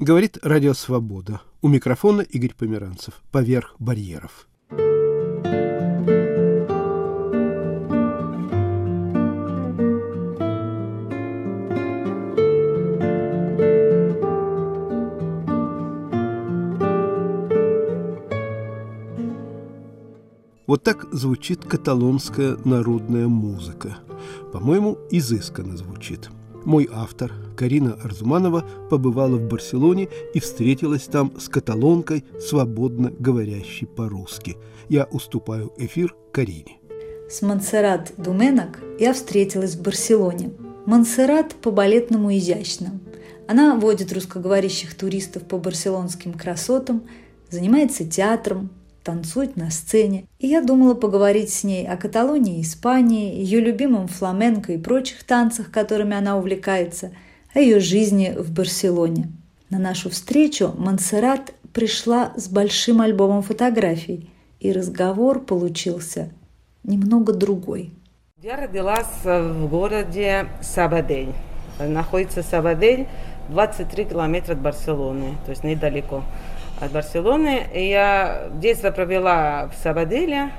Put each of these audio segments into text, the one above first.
Говорит Радио Свобода. У микрофона Игорь Померанцев. Поверх барьеров. Вот так звучит каталонская народная музыка. По-моему, изысканно звучит. Мой автор, Карина Арзуманова, побывала в Барселоне и встретилась там с каталонкой, свободно говорящей по-русски. Я уступаю эфир Карине. С Монсеррат Думенок я встретилась в Барселоне. Монсеррат по-балетному изящно. Она водит русскоговорящих туристов по барселонским красотам, занимается театром, танцует на сцене. И я думала поговорить с ней о Каталонии, Испании, ее любимом фламенко и прочих танцах, которыми она увлекается, о ее жизни в Барселоне. На нашу встречу Монсеррат пришла с большим альбомом фотографий, и разговор получился немного другой. Я родилась в городе Сабадель. Находится Сабадель 23 километра от Барселоны, то есть недалеко от Барселоны. И я детство провела в Сабаделе,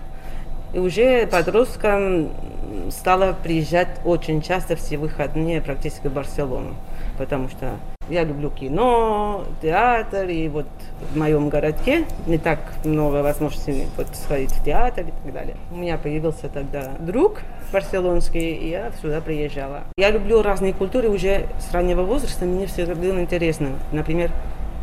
и уже подростком стала приезжать очень часто все выходные практически в Барселону, потому что я люблю кино, театр, и вот в моем городке не так много возможностей вот сходить в театр и так далее. У меня появился тогда друг барселонский, и я сюда приезжала. Я люблю разные культуры уже с раннего возраста, мне все было интересно. Например,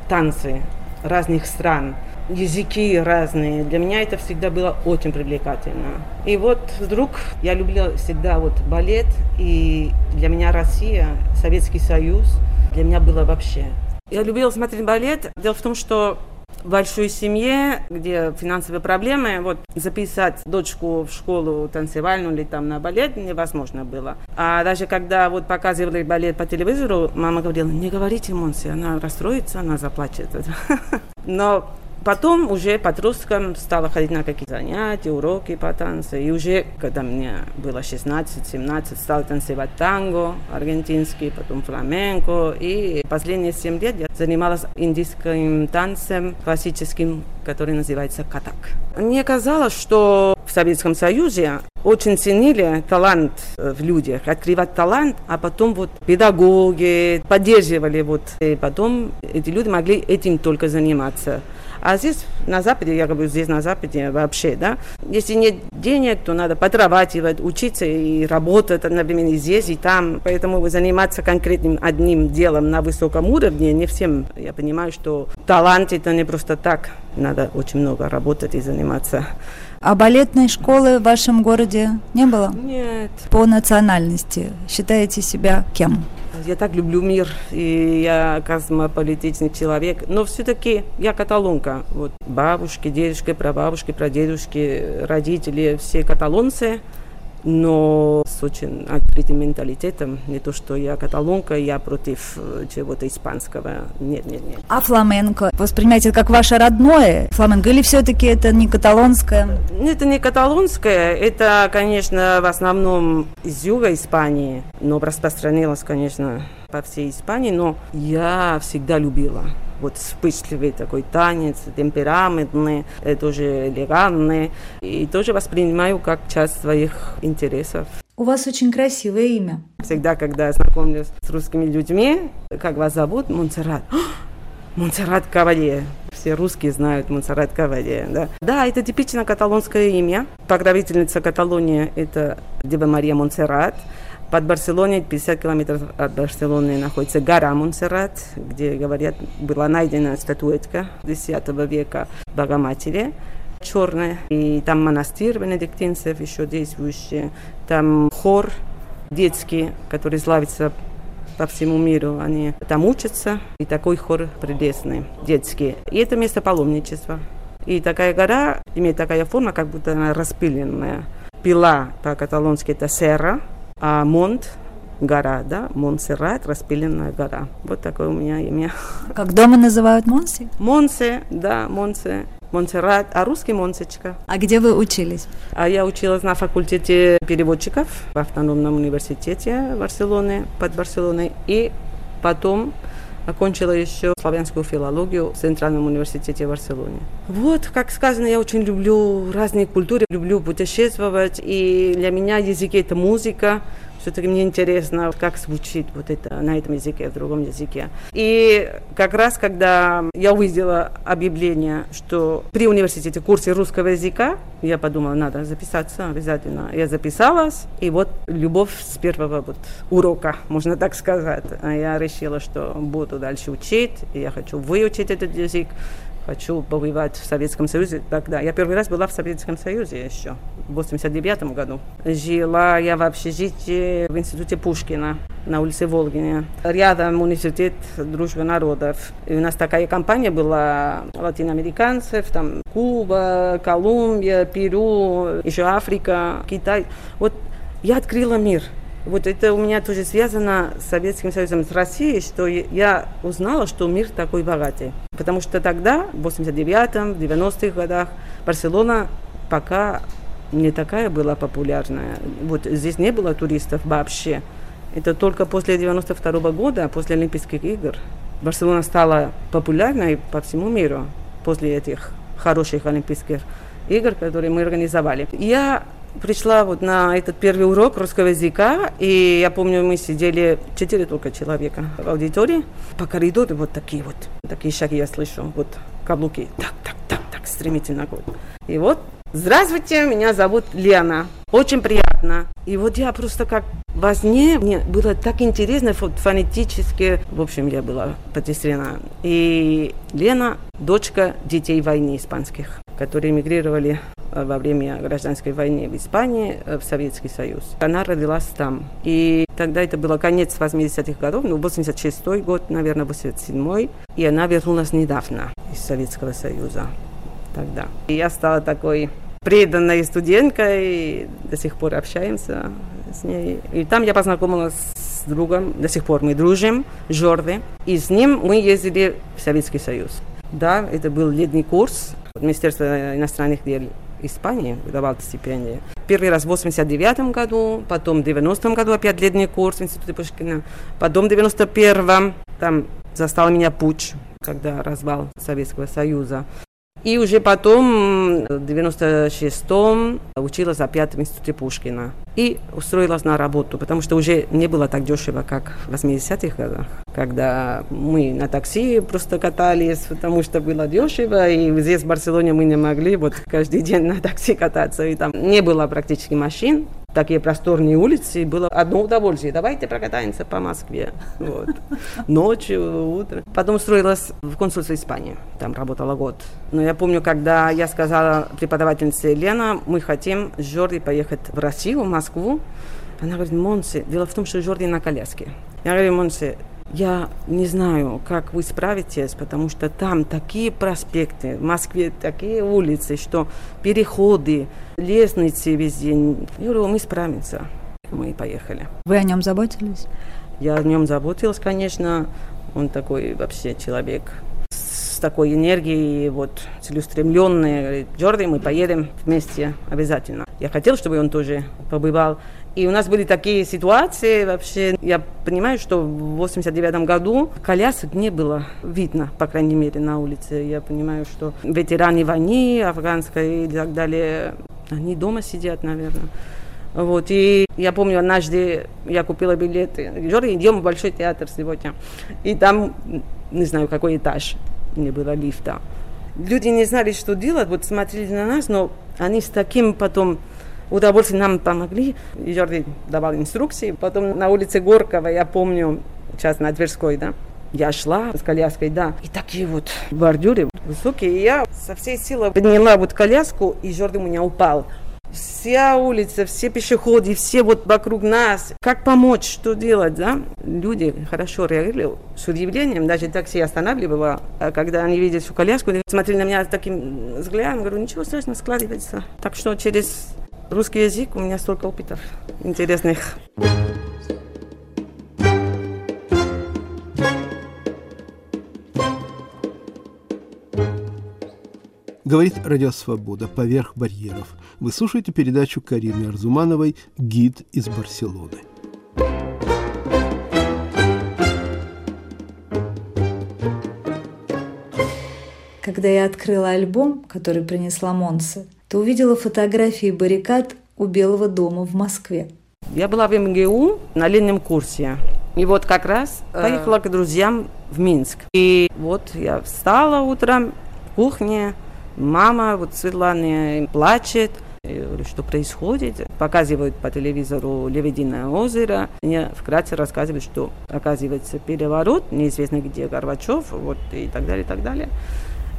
танцы разных стран, языки разные. Для меня это всегда было очень привлекательно. И вот вдруг я любила всегда вот балет, и для меня Россия, Советский Союз, для меня было вообще. Я любила смотреть балет. Дело в том, что большой семье, где финансовые проблемы, вот записать дочку в школу танцевальную или там на балет невозможно было. А даже когда вот показывали балет по телевизору, мама говорила, не говорите Монсе, она расстроится, она заплачет. Но Потом уже подростком стала ходить на какие-то занятия, уроки по танцу. И уже, когда мне было 16-17, стала танцевать танго аргентинский, потом фламенко. И последние 7 лет я занималась индийским танцем классическим, который называется катак. Мне казалось, что в Советском Союзе очень ценили талант э, в людях, открывать талант, а потом вот педагоги поддерживали вот, и потом эти люди могли этим только заниматься. А здесь, на Западе, я говорю, здесь на Западе вообще, да, если нет денег, то надо подрабатывать, учиться и работать одновременно и здесь, и там. Поэтому заниматься конкретным одним делом на высоком уровне не всем. Я понимаю, что талант это не просто так. Надо очень много работать и заниматься. А балетной школы в вашем городе не было? Нет. По национальности считаете себя кем? Я так люблю мир, и я космополитичный человек, но все-таки я каталонка. Вот бабушки, дедушки, прабабушки, прадедушки, родители, все каталонцы – но с очень открытым менталитетом. Не то, что я каталонка, я против э, чего-то испанского. Нет, нет, нет. А фламенко воспринимаете как ваше родное фламенко или все-таки это не каталонское? Это не каталонское, это, конечно, в основном из юга Испании, но распространилось, конечно, по всей Испании, но я всегда любила вот вспыльчивый такой танец, темпераментный, тоже элегантный. И тоже воспринимаю как часть своих интересов. У вас очень красивое имя. Всегда, когда знакомлюсь с русскими людьми, как вас зовут? Монсеррат. Монсеррат Кавалье. Все русские знают Монсеррат Кавалье. Да? да, это типично каталонское имя. Покровительница Каталонии – это Дева Мария Монсеррат. Под Барселоной, 50 километров от Барселоны, находится гора Монсеррат, где, говорят, была найдена статуэтка X века Богоматери черная. И там монастырь бенедиктинцев еще действующий. Там хор детский, который славится по всему миру. Они там учатся. И такой хор прелестный, детский. И это место паломничества. И такая гора имеет такая форма, как будто она распиленная. Пила по-каталонски это сера, а Монт гора, да, Монсеррат, распиленная гора. Вот такое у меня имя. Как дома называют Монси? Монсе, да, Монсе. Монсеррат, а русский Монсечка. А где вы учились? А я училась на факультете переводчиков в автономном университете Барселоны, под Барселоной. И потом окончила еще славянскую филологию в Центральном университете в Барселоне. Вот, как сказано, я очень люблю разные культуры, люблю путешествовать, и для меня язык – это музыка, все-таки мне интересно, как звучит вот это на этом языке, в другом языке. И как раз, когда я увидела объявление, что при университете курсе русского языка, я подумала, надо записаться обязательно. Я записалась, и вот любовь с первого вот урока, можно так сказать. Я решила, что буду дальше учить, и я хочу выучить этот язык хочу побывать в Советском Союзе. Тогда я первый раз была в Советском Союзе еще, в 89 году. Жила я в общежитии в институте Пушкина на улице Волгине. Рядом университет Дружбы народов. И у нас такая компания была латиноамериканцев, там Куба, Колумбия, Перу, еще Африка, Китай. Вот я открыла мир – вот это у меня тоже связано с Советским Союзом, с Россией, что я узнала, что мир такой богатый. Потому что тогда, в 89-м, 90-х годах, Барселона пока не такая была популярная. Вот здесь не было туристов вообще. Это только после 92 -го года, после Олимпийских игр, Барселона стала популярной по всему миру после этих хороших Олимпийских игр, которые мы организовали. Я пришла вот на этот первый урок русского языка, и я помню, мы сидели четыре только человека в аудитории, по коридору вот такие вот, такие шаги я слышу, вот каблуки, так, так, так, так, стремительно. Вот. И вот, здравствуйте, меня зовут Лена, очень приятно. И вот я просто как во сне, мне было так интересно, фонетически, в общем, я была потрясена. И Лена, дочка детей войны испанских, которые эмигрировали во время гражданской войны в Испании, э, в Советский Союз. Она родилась там. И тогда это было конец 80-х годов, ну, 86-й год, наверное, 87-й. И она вернулась недавно из Советского Союза тогда. И я стала такой преданной студенткой, до сих пор общаемся с ней. И там я познакомилась с другом, до сих пор мы дружим, Жорды, и с ним мы ездили в Советский Союз. Да, это был летний курс Министерства иностранных дел Испании выдавал стипендии. Первый раз в 89 году, потом в 90 году опять летний курс в Институте Пушкина, потом в 91 там застал меня путь, когда развал Советского Союза. И уже потом, в 96-м, училась опять в институте Пушкина. И устроилась на работу, потому что уже не было так дешево, как в 80-х годах, когда мы на такси просто катались, потому что было дешево, и здесь в Барселоне мы не могли вот каждый день на такси кататься, и там не было практически машин, такие просторные улицы, было одно удовольствие. Давайте прокатаемся по Москве. Вот. Ночью, утром. Потом устроилась в консульство Испании. Там работала год. Но я помню, когда я сказала преподавательнице Лена, мы хотим с Жорди поехать в Россию, в Москву. Она говорит, Монсе, дело в том, что Жорди на коляске. Я говорю, Монсе, я не знаю, как вы справитесь, потому что там такие проспекты, в Москве такие улицы, что переходы, лестницы везде. Я говорю, мы справимся. Мы поехали. Вы о нем заботились? Я о нем заботилась, конечно. Он такой вообще человек с такой энергией, вот, целеустремленный. Говорит, Джорди, мы поедем вместе обязательно. Я хотел, чтобы он тоже побывал. И у нас были такие ситуации вообще. Я понимаю, что в 89 году колясок не было видно, по крайней мере, на улице. Я понимаю, что ветераны войны афганской и так далее, они дома сидят, наверное. Вот, и я помню, однажды я купила билеты. Жора, идем в Большой театр сегодня. И там, не знаю, какой этаж, не было лифта. Люди не знали, что делать, вот смотрели на нас, но они с таким потом удовольствие нам помогли. И Жорди давал инструкции. Потом на улице Горкова, я помню, сейчас на Тверской, да, я шла с коляской, да, и такие вот бордюры высокие. И я со всей силы подняла вот коляску, и Жорди у меня упал. Вся улица, все пешеходы, все вот вокруг нас. Как помочь, что делать, да? Люди хорошо реагировали с удивлением. Даже такси останавливало, а когда они видят всю коляску, смотрели на меня таким взглядом, говорю, ничего страшного, складывается. Так что через Русский язык, у меня столько опытов интересных. Говорит Радио Свобода «Поверх барьеров». Вы слушаете передачу Карины Арзумановой «Гид из Барселоны». когда я открыла альбом, который принесла Монса, то увидела фотографии баррикад у Белого дома в Москве. Я была в МГУ на летнем курсе. И вот как раз э, поехала к друзьям в Минск. И вот я встала утром в кухне, мама вот Светлана плачет – я говорю, что происходит. Показывают по телевизору Лебединое озеро. Мне вкратце рассказывают, что оказывается переворот, неизвестно где Горбачев, вот и так далее, и так далее.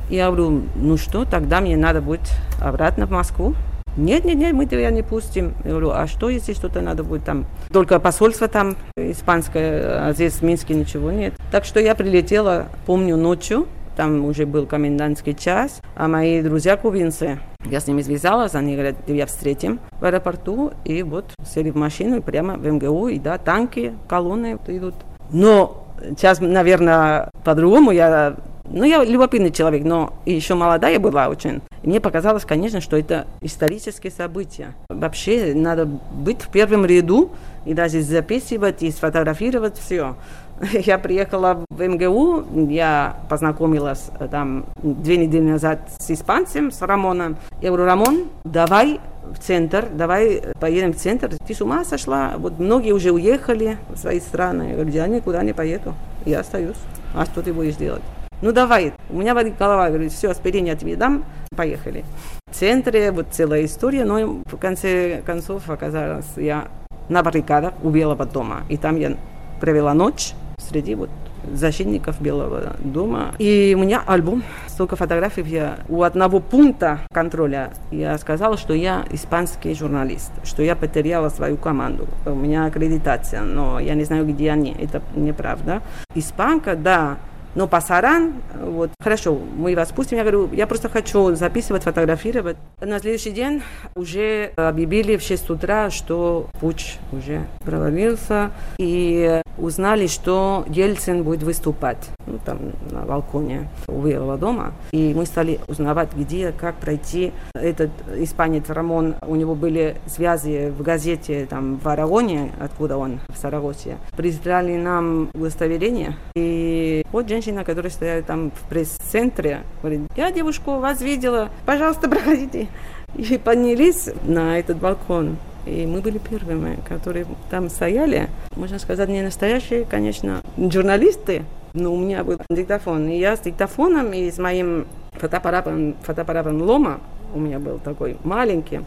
Я говорю, ну что, тогда мне надо будет обратно в Москву. Нет, нет, нет, мы тебя не пустим. Я говорю, а что, если что-то надо будет там? Только посольство там испанское, а здесь в Минске ничего нет. Так что я прилетела, помню, ночью, там уже был комендантский час, а мои друзья кубинцы, я с ними связалась, они говорят, я встретим в аэропорту, и вот сели в машину и прямо в МГУ, и да, танки, колонны идут. Но сейчас, наверное, по-другому я ну, я любопытный человек, но еще молодая была очень. Мне показалось, конечно, что это исторические события. Вообще надо быть в первом ряду и даже записывать и сфотографировать все. Я приехала в МГУ, я познакомилась э, там две недели назад с испанцем, с Рамоном. Я говорю, Рамон, давай в центр, давай поедем в центр. Ты с ума сошла? Вот многие уже уехали в свои страны. Я говорю, я никуда не поеду, я остаюсь. А что ты будешь делать? Ну давай, у меня болит голова, говорит, все, аспирин я тебе дам, поехали. В центре вот целая история, но в конце концов оказалось я на баррикадах у Белого дома. И там я провела ночь среди вот защитников Белого дома. И у меня альбом, столько фотографий. Я, у одного пункта контроля я сказала, что я испанский журналист, что я потеряла свою команду. У меня аккредитация, но я не знаю, где они. Это неправда. Испанка, да, но пасаран, вот, хорошо, мы вас пустим. Я говорю, я просто хочу записывать, фотографировать. На следующий день уже объявили в 6 утра, что путь уже провалился. И узнали, что Ельцин будет выступать ну, там, на балконе у Белого дома. И мы стали узнавать, где, как пройти. Этот испанец Рамон, у него были связи в газете там, в Арагоне, откуда он, в Сарагосе. Прислали нам удостоверение. И вот женщина, которая стояла там в пресс-центре, говорит, я девушку вас видела, пожалуйста, проходите. И поднялись на этот балкон. И мы были первыми, которые там стояли. Можно сказать, не настоящие, конечно, журналисты, но у меня был диктофон. И я с диктофоном и с моим фотоаппаратом, фотоаппаратом Лома, у меня был такой маленький.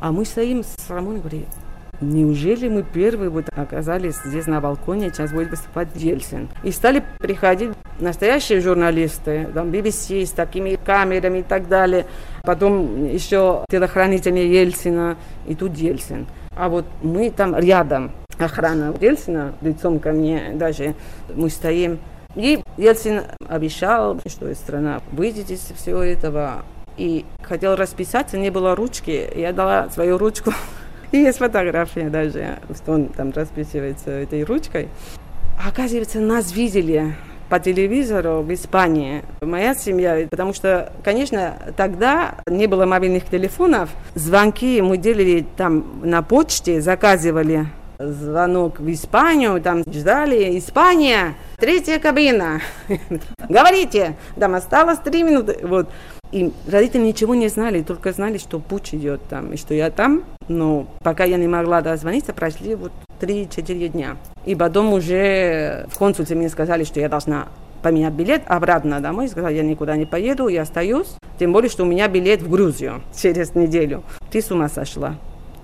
А мы стоим с Рамоном и говорим, Неужели мы первые вот оказались здесь на балконе, сейчас будет выступать Ельцин. И стали приходить настоящие журналисты, там BBC с такими камерами и так далее. Потом еще телохранители Ельцина, и тут Ельцин. А вот мы там рядом, охрана Ельцина, лицом ко мне даже, мы стоим. И Ельцин обещал, что страна выйдет из всего этого. И хотел расписаться, не было ручки. Я дала свою ручку и есть фотография даже, что он там расписывается этой ручкой. Оказывается, нас видели по телевизору в Испании. Моя семья, потому что, конечно, тогда не было мобильных телефонов. Звонки мы делали там на почте, заказывали звонок в Испанию, там ждали, Испания, третья кабина, говорите, там осталось три минуты, вот. И родители ничего не знали, только знали, что путь идет там, и что я там. Но пока я не могла дозвониться, прошли вот 3-4 дня. И потом уже в консульстве мне сказали, что я должна поменять билет обратно домой. Сказала, я никуда не поеду, я остаюсь. Тем более, что у меня билет в Грузию через неделю. Ты с ума сошла.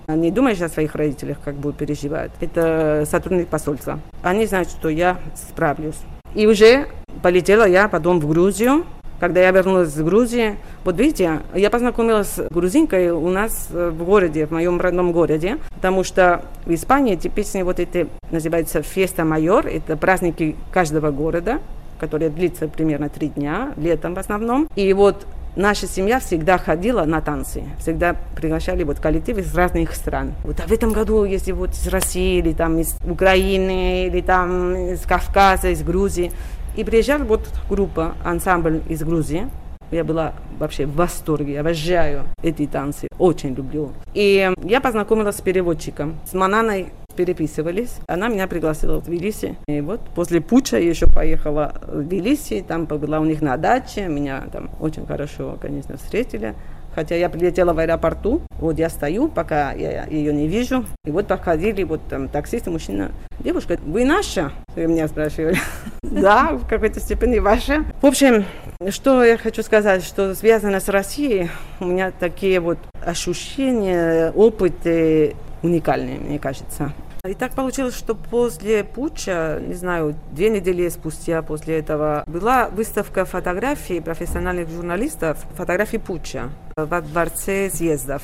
Не думаешь о своих родителях, как будут переживать. Это сотрудник посольства. Они знают, что я справлюсь. И уже полетела я потом в Грузию. Когда я вернулась из Грузии, вот видите, я познакомилась с грузинкой у нас в городе, в моем родном городе, потому что в Испании типичные вот эти, называется феста майор, это праздники каждого города, которые длится примерно три дня, летом в основном. И вот наша семья всегда ходила на танцы, всегда приглашали вот коллективы из разных стран. Вот а в этом году, если вот из России, или там из Украины, или там из Кавказа, из Грузии, и приезжала вот группа, ансамбль из Грузии, я была вообще в восторге, обожаю эти танцы, очень люблю. И я познакомилась с переводчиком, с Мананой переписывались. Она меня пригласила в Тбилиси. И вот после путча я еще поехала в Тбилиси, там побыла у них на даче. Меня там очень хорошо, конечно, встретили. Хотя я прилетела в аэропорту, вот я стою, пока я ее не вижу. И вот подходили вот там таксисты, мужчина. Девушка, вы наша? Вы меня спрашивали. Да, в какой-то степени ваша. В общем, что я хочу сказать, что связано с Россией, у меня такие вот ощущения, опыты уникальные, мне кажется. И так получилось, что после путча, не знаю, две недели спустя после этого, была выставка фотографий профессиональных журналистов, фотографий путча во дворце съездов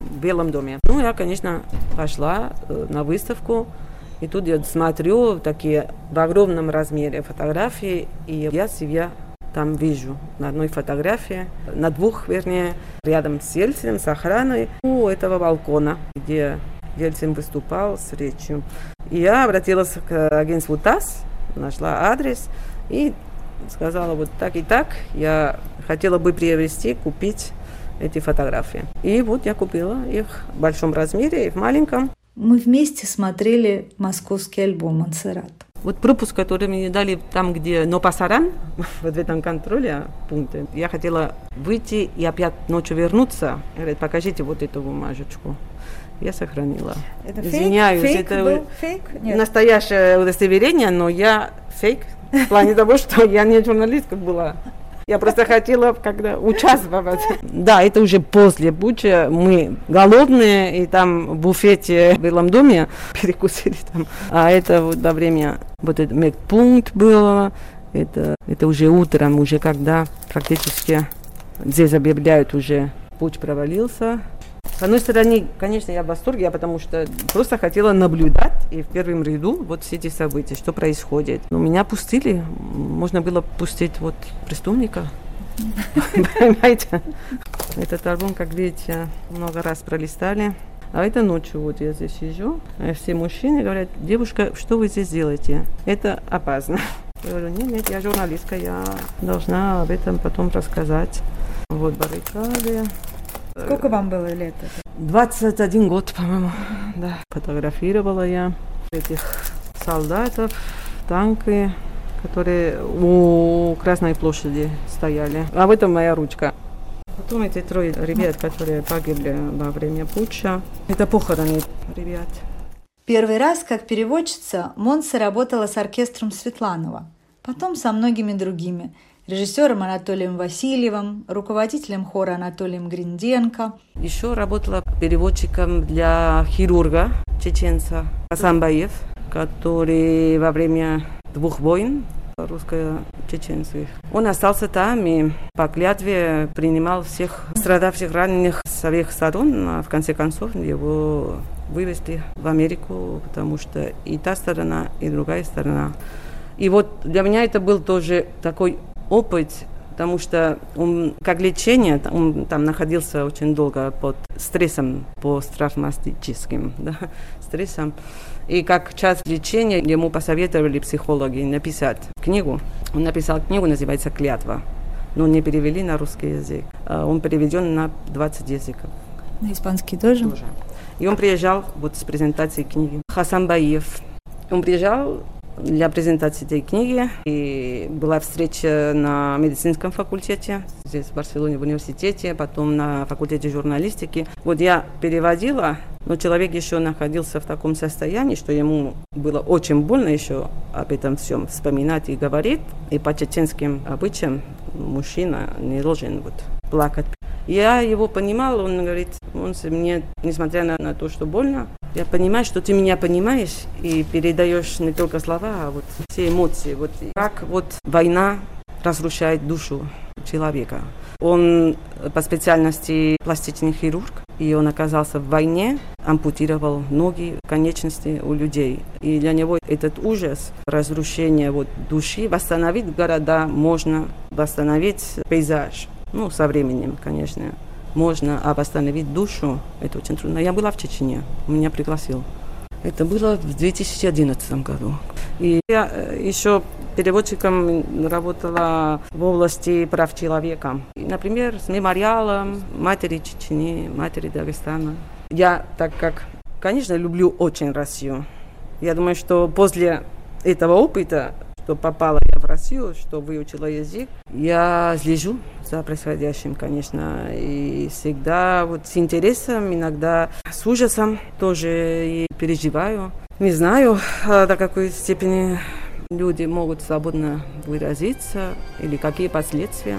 в Белом доме. Ну, я, конечно, пошла э, на выставку, и тут я смотрю такие в огромном размере фотографии, и я себя там вижу на одной фотографии, на двух, вернее, рядом с Ельциным, с охраной у этого балкона, где Ельцин выступал с речью. И я обратилась к агентству ТАСС, нашла адрес и сказала вот так и так, я хотела бы приобрести, купить эти фотографии. И вот я купила их в большом размере и в маленьком. Мы вместе смотрели московский альбом «Монсеррат». Вот пропуск, который мне дали там, где Нопасаран, вот в этом контроле пункте, я хотела выйти и опять ночью вернуться. Говорит, покажите вот эту бумажечку я сохранила. Это Извиняюсь, фейк? фейк это был? Фейк? Нет. настоящее удостоверение, но я фейк в плане того, что я не журналистка была. Я просто хотела когда участвовать. Да, это уже после Буча. Мы голодные, и там в буфете в Белом доме перекусили там. А это вот во время вот этот медпункт было. Это, это уже утром, уже когда практически здесь объявляют уже путь провалился. С одной стороны, конечно, я в восторге, потому что просто хотела наблюдать и в первом ряду вот все эти события, что происходит. Но меня пустили, можно было пустить вот преступника. Понимаете? Этот альбом, как видите, много раз пролистали. А это ночью вот я здесь сижу, все мужчины говорят, девушка, что вы здесь делаете? Это опасно. Я говорю, нет, нет, я журналистка, я должна об этом потом рассказать. Вот баррикады, Сколько вам было лет? 21 год, по-моему, да. Фотографировала я этих солдатов, танки, которые у Красной площади стояли. А в этом моя ручка. Потом эти трое ребят, которые погибли во время путча. Это похороны ребят. Первый раз, как переводчица, Монса работала с оркестром Светланова, потом со многими другими – режиссером Анатолием Васильевым, руководителем хора Анатолием Гринденко. Еще работала переводчиком для хирурга чеченца Асамбаев, который во время двух войн русско-чеченских. Он остался там и по клятве принимал всех страдавших раненых с обеих сторон. А в конце концов его вывезли в Америку, потому что и та сторона, и другая сторона. И вот для меня это был тоже такой опыт, потому что он, как лечение, он там находился очень долго под стрессом посттравматическим да, стрессом. И как часть лечения ему посоветовали психологи написать книгу. Он написал книгу, называется «Клятва», но не перевели на русский язык. А он переведен на 20 языков. На испанский тоже? Тоже. И он приезжал вот с презентацией книги. Хасан Баев. Он приезжал для презентации этой книги. И была встреча на медицинском факультете, здесь в Барселоне, в университете, потом на факультете журналистики. Вот я переводила, но человек еще находился в таком состоянии, что ему было очень больно еще об этом всем вспоминать и говорить. И по чеченским обычаям мужчина не должен вот плакать. Я его понимала, он говорит, он мне, несмотря на, на то, что больно, я понимаю, что ты меня понимаешь и передаешь не только слова, а вот все эмоции. Вот как вот война разрушает душу человека. Он по специальности пластичный хирург, и он оказался в войне, ампутировал ноги, конечности у людей. И для него этот ужас, разрушение вот души, восстановить города можно, восстановить пейзаж. Ну, со временем, конечно можно, а восстановить душу, это очень трудно. Я была в Чечне, меня пригласил. Это было в 2011 году. И я э, еще переводчиком работала в области прав человека. Например, с мемориалом матери Чечни, матери Дагестана. Я, так как, конечно, люблю очень Россию, Я думаю, что после этого опыта, что попала я в Россию, что выучила язык, я слежу за происходящим, конечно, и всегда вот с интересом, иногда с ужасом тоже и переживаю. Не знаю, а до какой степени люди могут свободно выразиться или какие последствия.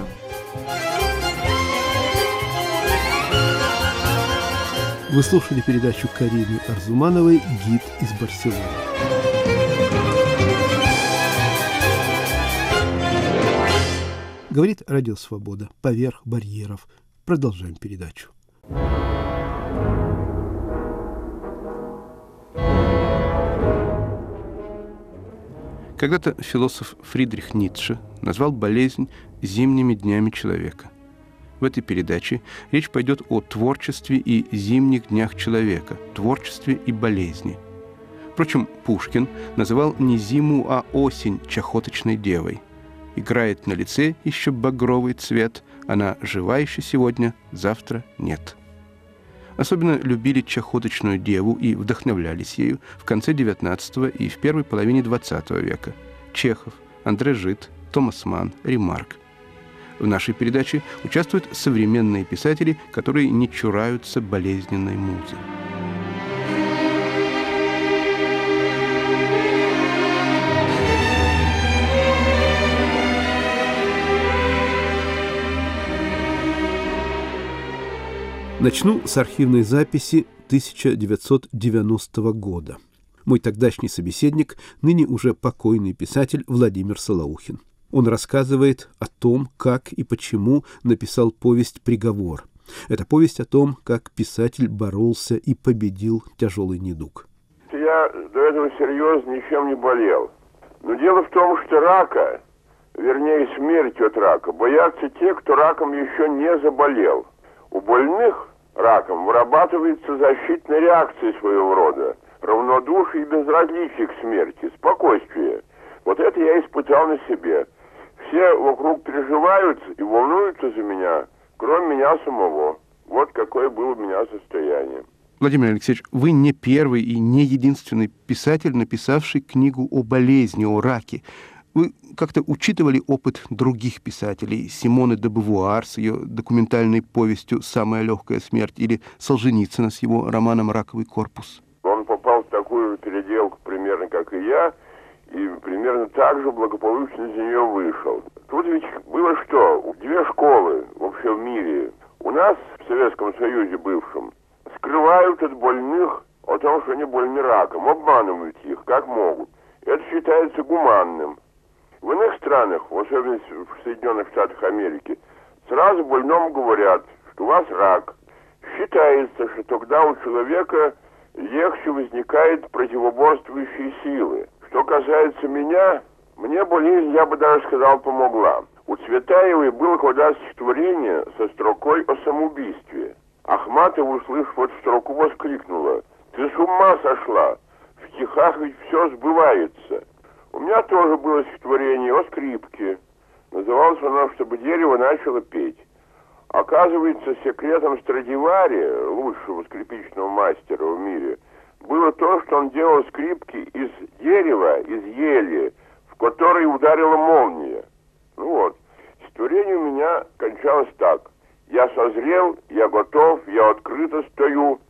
Вы слушали передачу Карины Арзумановой «Гид из Барселоны». Говорит Радио Свобода. Поверх барьеров. Продолжаем передачу. Когда-то философ Фридрих Ницше назвал болезнь зимними днями человека. В этой передаче речь пойдет о творчестве и зимних днях человека, творчестве и болезни. Впрочем, Пушкин называл не зиму, а осень чахоточной девой. Играет на лице еще багровый цвет, она жива еще сегодня, завтра нет. Особенно любили чахоточную деву и вдохновлялись ею в конце XIX и в первой половине XX века. Чехов, Андре Жит, Томас Ман, Ремарк. В нашей передаче участвуют современные писатели, которые не чураются болезненной музы. Начну с архивной записи 1990 года. Мой тогдашний собеседник, ныне уже покойный писатель Владимир Солоухин. Он рассказывает о том, как и почему написал повесть «Приговор». Это повесть о том, как писатель боролся и победил тяжелый недуг. Я до этого серьезно ничем не болел. Но дело в том, что рака, вернее смерть от рака, боятся те, кто раком еще не заболел. У больных раком вырабатывается защитная реакция своего рода, равнодушие и безразличие к смерти, спокойствие. Вот это я испытал на себе все вокруг переживают и волнуются за меня, кроме меня самого. Вот какое было у меня состояние. Владимир Алексеевич, вы не первый и не единственный писатель, написавший книгу о болезни, о раке. Вы как-то учитывали опыт других писателей, Симоны де Бавуар с ее документальной повестью «Самая легкая смерть» или Солженицына с его романом «Раковый корпус»? Он попал в такую переделку примерно, как и я, и примерно так же благополучно из нее вышел. Тут ведь было что? Две школы во всем мире. У нас, в Советском Союзе бывшем, скрывают от больных о том, что они больны раком, обманывают их, как могут. Это считается гуманным. В иных странах, в особенности в Соединенных Штатах Америки, сразу больному говорят, что у вас рак. Считается, что тогда у человека легче возникают противоборствующие силы. Что касается меня, мне болезнь, я бы даже сказал, помогла. У Цветаевой было когда стихотворение со строкой о самоубийстве. Ахматова, услышав эту строку, воскликнула. «Ты с ума сошла! В стихах ведь все сбывается!» Меня тоже было стихотворение о скрипке. Называлось оно «Чтобы дерево начало петь». Оказывается, секретом Страдивари, лучшего скрипичного мастера в мире – было то, что он делал скрипки из дерева, из ели, в которой ударила молния. Ну вот, створение у меня кончалось так. Я созрел, я готов, я открыто стою,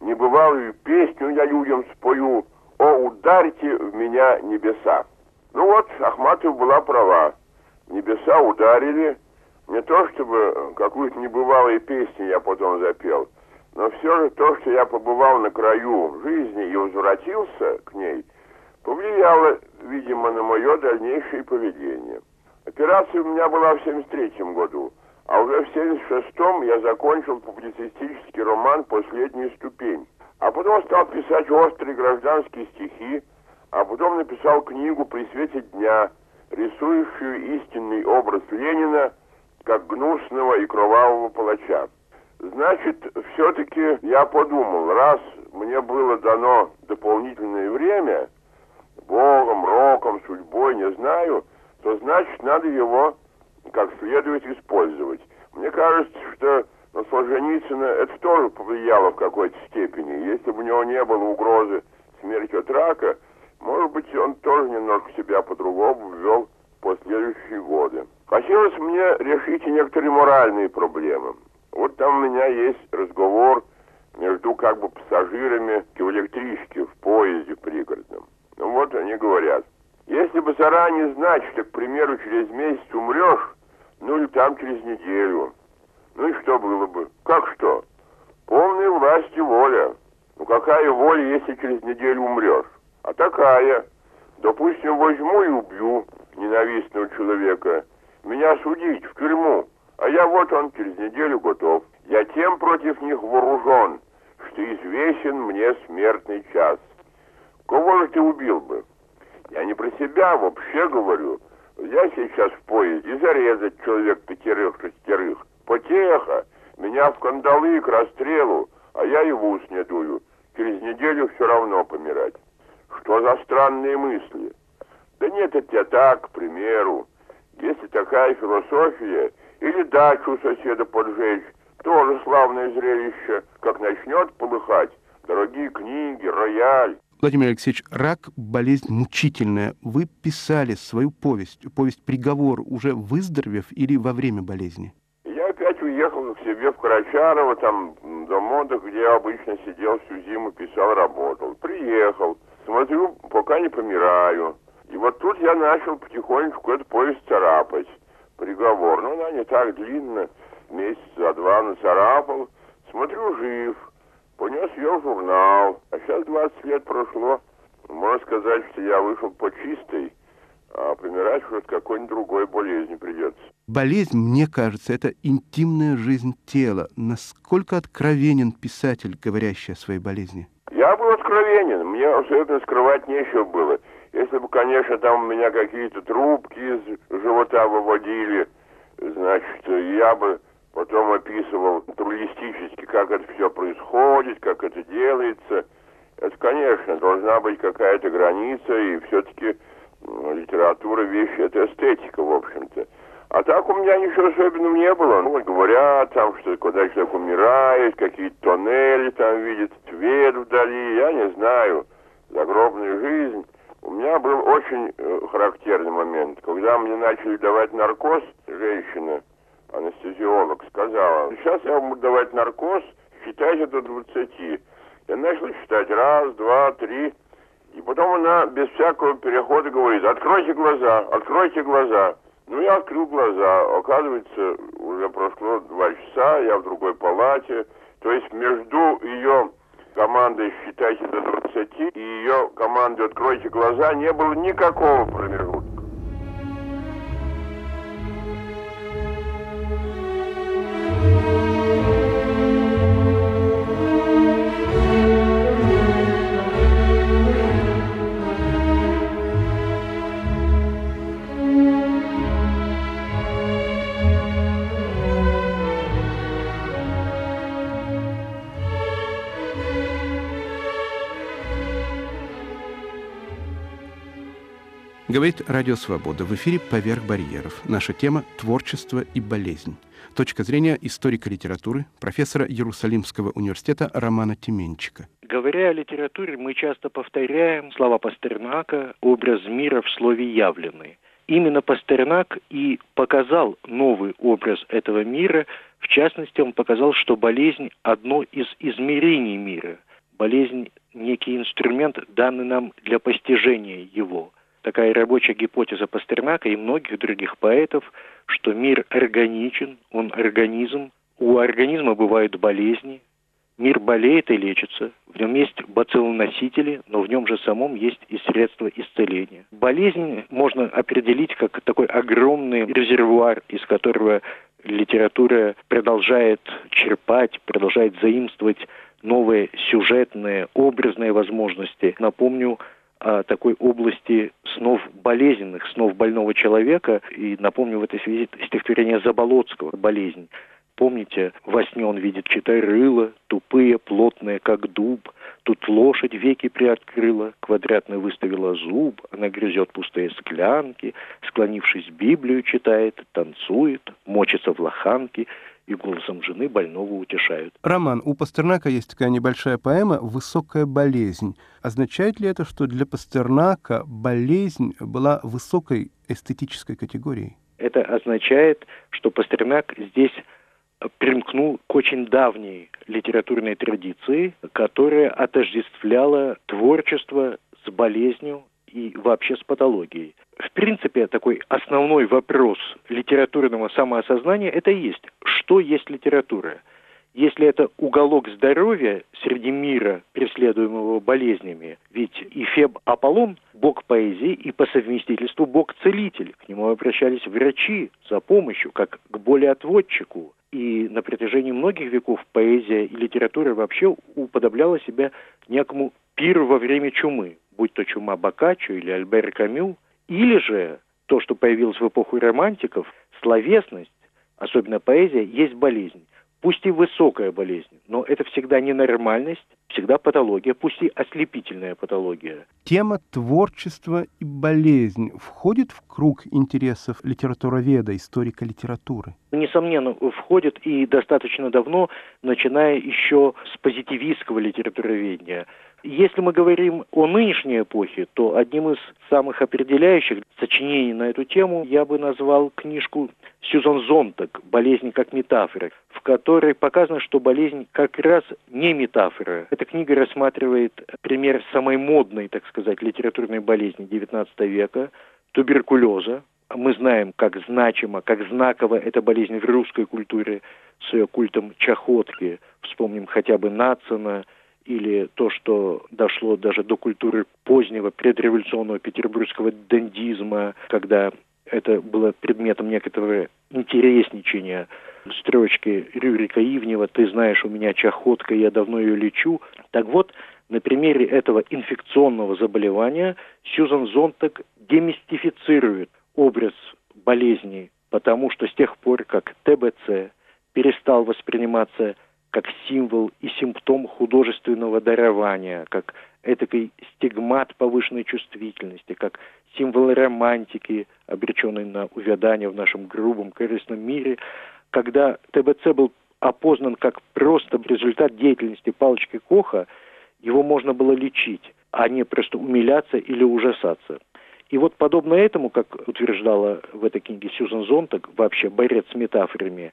небывалую песню я людям спою, о, ударьте в меня небеса. Ну вот, Ахматова была права. Небеса ударили, не то чтобы какую-то небывалую песню я потом запел – но все же то, что я побывал на краю жизни и возвратился к ней, повлияло, видимо, на мое дальнейшее поведение. Операция у меня была в 73 году, а уже в 76-м я закончил публицистический роман «Последняя ступень». А потом стал писать острые гражданские стихи, а потом написал книгу «При свете дня», рисующую истинный образ Ленина как гнусного и кровавого палача. Значит, все-таки я подумал, раз мне было дано дополнительное время, Богом, роком, судьбой, не знаю, то значит надо его как следует использовать. Мне кажется, что на Солженицына это тоже повлияло в какой-то степени. Если бы у него не было угрозы смерти от рака, Может быть, он тоже немножко себя по-другому вел в последующие годы. Хотелось мне решить и некоторые моральные проблемы. Вот там у меня есть разговор между как бы пассажирами в электричке в поезде пригородном. Ну вот они говорят, если бы заранее знать, что, к примеру, через месяц умрешь, ну или там через неделю, ну и что было бы? Как что? Полная власть и воля. Ну какая воля, если через неделю умрешь? А такая. Допустим, возьму и убью ненавистного человека. Меня судить в тюрьму. А я вот он через неделю готов. Я тем против них вооружен, что известен мне смертный час. Кого же ты убил бы? Я не про себя вообще говорю. Я сейчас в поезде зарезать человек пятерых-шестерых. Потеха. Меня в кандалы к расстрелу, а я и в ус не дую. Через неделю все равно помирать. Что за странные мысли? Да нет, это я так, к примеру. Если такая философия, или дачу соседа поджечь, тоже славное зрелище, как начнет полыхать. Дорогие книги, рояль. Владимир Алексеевич, рак – болезнь мучительная. Вы писали свою повесть, повесть «Приговор», уже выздоровев или во время болезни? Я опять уехал к себе в Карачарово, там до мода, где я обычно сидел всю зиму, писал, работал. Приехал, смотрю, пока не помираю. И вот тут я начал потихонечку эту повесть царапать. Приговор. Ну, она не так длинна, месяц за два нацарапал. Смотрю, жив. Понес ее в журнал. А сейчас 20 лет прошло. Можно сказать, что я вышел по чистой, а помирать от какой-нибудь другой болезни придется. Болезнь, мне кажется, это интимная жизнь тела. Насколько откровенен писатель, говорящий о своей болезни? Я был откровенен. Мне абсолютно скрывать нечего было. Если бы, конечно, там у меня какие-то трубки из живота выводили, значит, я бы потом описывал натуралистически, как это все происходит, как это делается. Это, конечно, должна быть какая-то граница, и все-таки литература вещь это эстетика, в общем-то. А так у меня ничего особенного не было. Ну, говорят там, что когда человек умирает, какие-то тоннели там видит, свет вдали, я не знаю. Загробная жизнь. У меня был очень э, характерный момент. Когда мне начали давать наркоз, женщина, анестезиолог, сказала, сейчас я вам буду давать наркоз, считайте до 20. Я начал считать раз, два, три. И потом она без всякого перехода говорит, откройте глаза, откройте глаза. Ну, я открыл глаза. Оказывается, уже прошло два часа, я в другой палате. То есть между ее командой «Считайте до 20» и ее командой «Откройте глаза» не было никакого промежутка. Говорит Радио Свобода. В эфире «Поверх барьеров». Наша тема – творчество и болезнь. Точка зрения историка литературы, профессора Иерусалимского университета Романа Тименчика. Говоря о литературе, мы часто повторяем слова Пастернака «образ мира в слове явленный». Именно Пастернак и показал новый образ этого мира. В частности, он показал, что болезнь – одно из измерений мира. Болезнь – некий инструмент, данный нам для постижения его – такая рабочая гипотеза Пастернака и многих других поэтов, что мир органичен, он организм, у организма бывают болезни, мир болеет и лечится, в нем есть бациллоносители, но в нем же самом есть и средства исцеления. Болезнь можно определить как такой огромный резервуар, из которого литература продолжает черпать, продолжает заимствовать новые сюжетные, образные возможности. Напомню, такой области снов болезненных, снов больного человека. И напомню в этой связи стихотворение Заболоцкого «Болезнь». Помните, во сне он видит четырыла, тупые, плотные, как дуб. Тут лошадь веки приоткрыла, квадратно выставила зуб, она грызет пустые склянки, склонившись Библию читает, танцует, мочится в лоханке. И голосом жены больного утешают. Роман, у Пастернака есть такая небольшая поэма «Высокая болезнь». Означает ли это, что для Пастернака болезнь была высокой эстетической категорией? Это означает, что Пастернак здесь примкнул к очень давней литературной традиции, которая отождествляла творчество с болезнью и вообще с патологией. В принципе, такой основной вопрос литературного самоосознания – это и есть, что есть литература. Если это уголок здоровья среди мира, преследуемого болезнями, ведь и Феб Аполлон – бог поэзии и по совместительству бог-целитель. К нему обращались врачи за помощью, как к болеотводчику. И на протяжении многих веков поэзия и литература вообще уподобляла себя некому пиру во время чумы, будь то чума Боккаччо или Альбер Камю, или же то, что появилось в эпоху романтиков, словесность, особенно поэзия, есть болезнь пусть и высокая болезнь, но это всегда ненормальность, всегда патология, пусть и ослепительная патология. Тема творчества и болезнь входит в круг интересов литературоведа, историка литературы? Несомненно, входит и достаточно давно, начиная еще с позитивистского литературоведения – если мы говорим о нынешней эпохе, то одним из самых определяющих сочинений на эту тему я бы назвал книжку Сюзан Зонтак «Болезнь как метафора», в которой показано, что болезнь как раз не метафора. Эта книга рассматривает пример самой модной, так сказать, литературной болезни XIX века – туберкулеза. Мы знаем, как значимо, как знаково эта болезнь в русской культуре с ее культом чахотки. Вспомним хотя бы Нацина – или то, что дошло даже до культуры позднего предреволюционного петербургского дандизма, когда это было предметом некоторого интересничания строчки Рюрика Ивнева «Ты знаешь, у меня чахотка, я давно ее лечу». Так вот, на примере этого инфекционного заболевания Сьюзан Зонтак демистифицирует образ болезни, потому что с тех пор, как ТБЦ перестал восприниматься как символ и симптом художественного дарования, как этакий стигмат повышенной чувствительности, как символ романтики, обреченной на увядание в нашем грубом, корыстном мире, когда ТБЦ был опознан как просто результат деятельности палочки Коха, его можно было лечить, а не просто умиляться или ужасаться. И вот подобно этому, как утверждала в этой книге Сьюзан Зонтак, вообще борец с метафорами,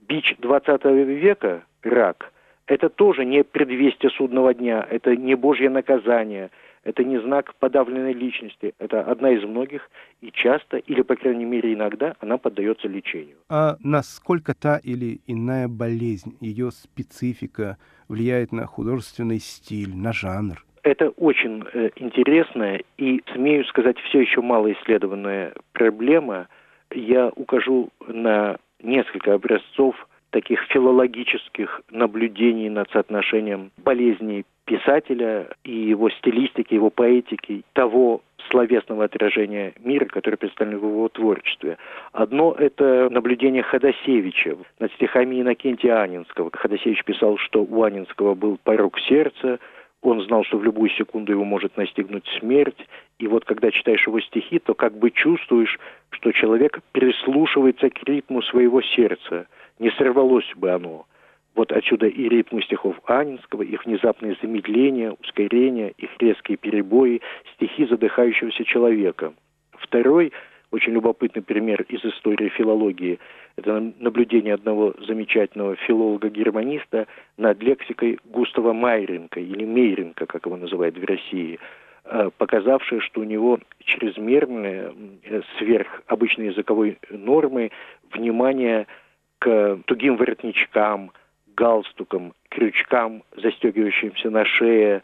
бич 20 века рак. Это тоже не предвестие судного дня, это не Божье наказание, это не знак подавленной личности, это одна из многих, и часто, или, по крайней мере, иногда, она поддается лечению. А насколько та или иная болезнь, ее специфика влияет на художественный стиль, на жанр? Это очень э, интересная и, смею сказать, все еще малоисследованная проблема. Я укажу на несколько образцов таких филологических наблюдений над соотношением болезней писателя и его стилистики, его поэтики, того словесного отражения мира, который представлен в его творчестве. Одно – это наблюдение Ходосевича над стихами Иннокентия Анинского. Ходосевич писал, что у Анинского был порог сердца, он знал, что в любую секунду его может настигнуть смерть. И вот когда читаешь его стихи, то как бы чувствуешь, что человек прислушивается к ритму своего сердца – не сорвалось бы оно. Вот отсюда и ритмы стихов Анинского, их внезапное замедление, ускорение, их резкие перебои, стихи задыхающегося человека. Второй очень любопытный пример из истории филологии – это наблюдение одного замечательного филолога-германиста над лексикой Густава Майренко, или Мейренко, как его называют в России, э, показавшее, что у него чрезмерное, э, сверх обычной языковой нормы, внимание – к тугим воротничкам, галстукам, крючкам, застегивающимся на шее.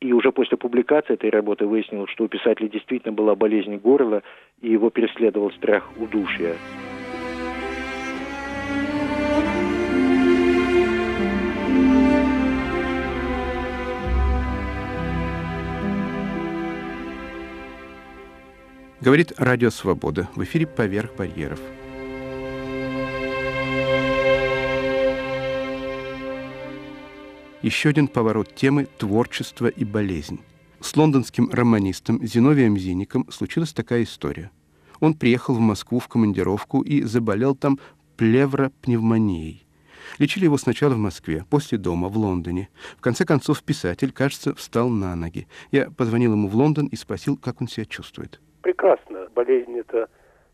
И уже после публикации этой работы выяснилось, что у писателя действительно была болезнь горла, и его преследовал страх удушья. Говорит Радио Свобода. В эфире «Поверх барьеров». Еще один поворот темы «Творчество и болезнь». С лондонским романистом Зиновием Зиником случилась такая история. Он приехал в Москву в командировку и заболел там плевропневмонией. Лечили его сначала в Москве, после дома, в Лондоне. В конце концов, писатель, кажется, встал на ноги. Я позвонил ему в Лондон и спросил, как он себя чувствует. Прекрасно. Болезнь – это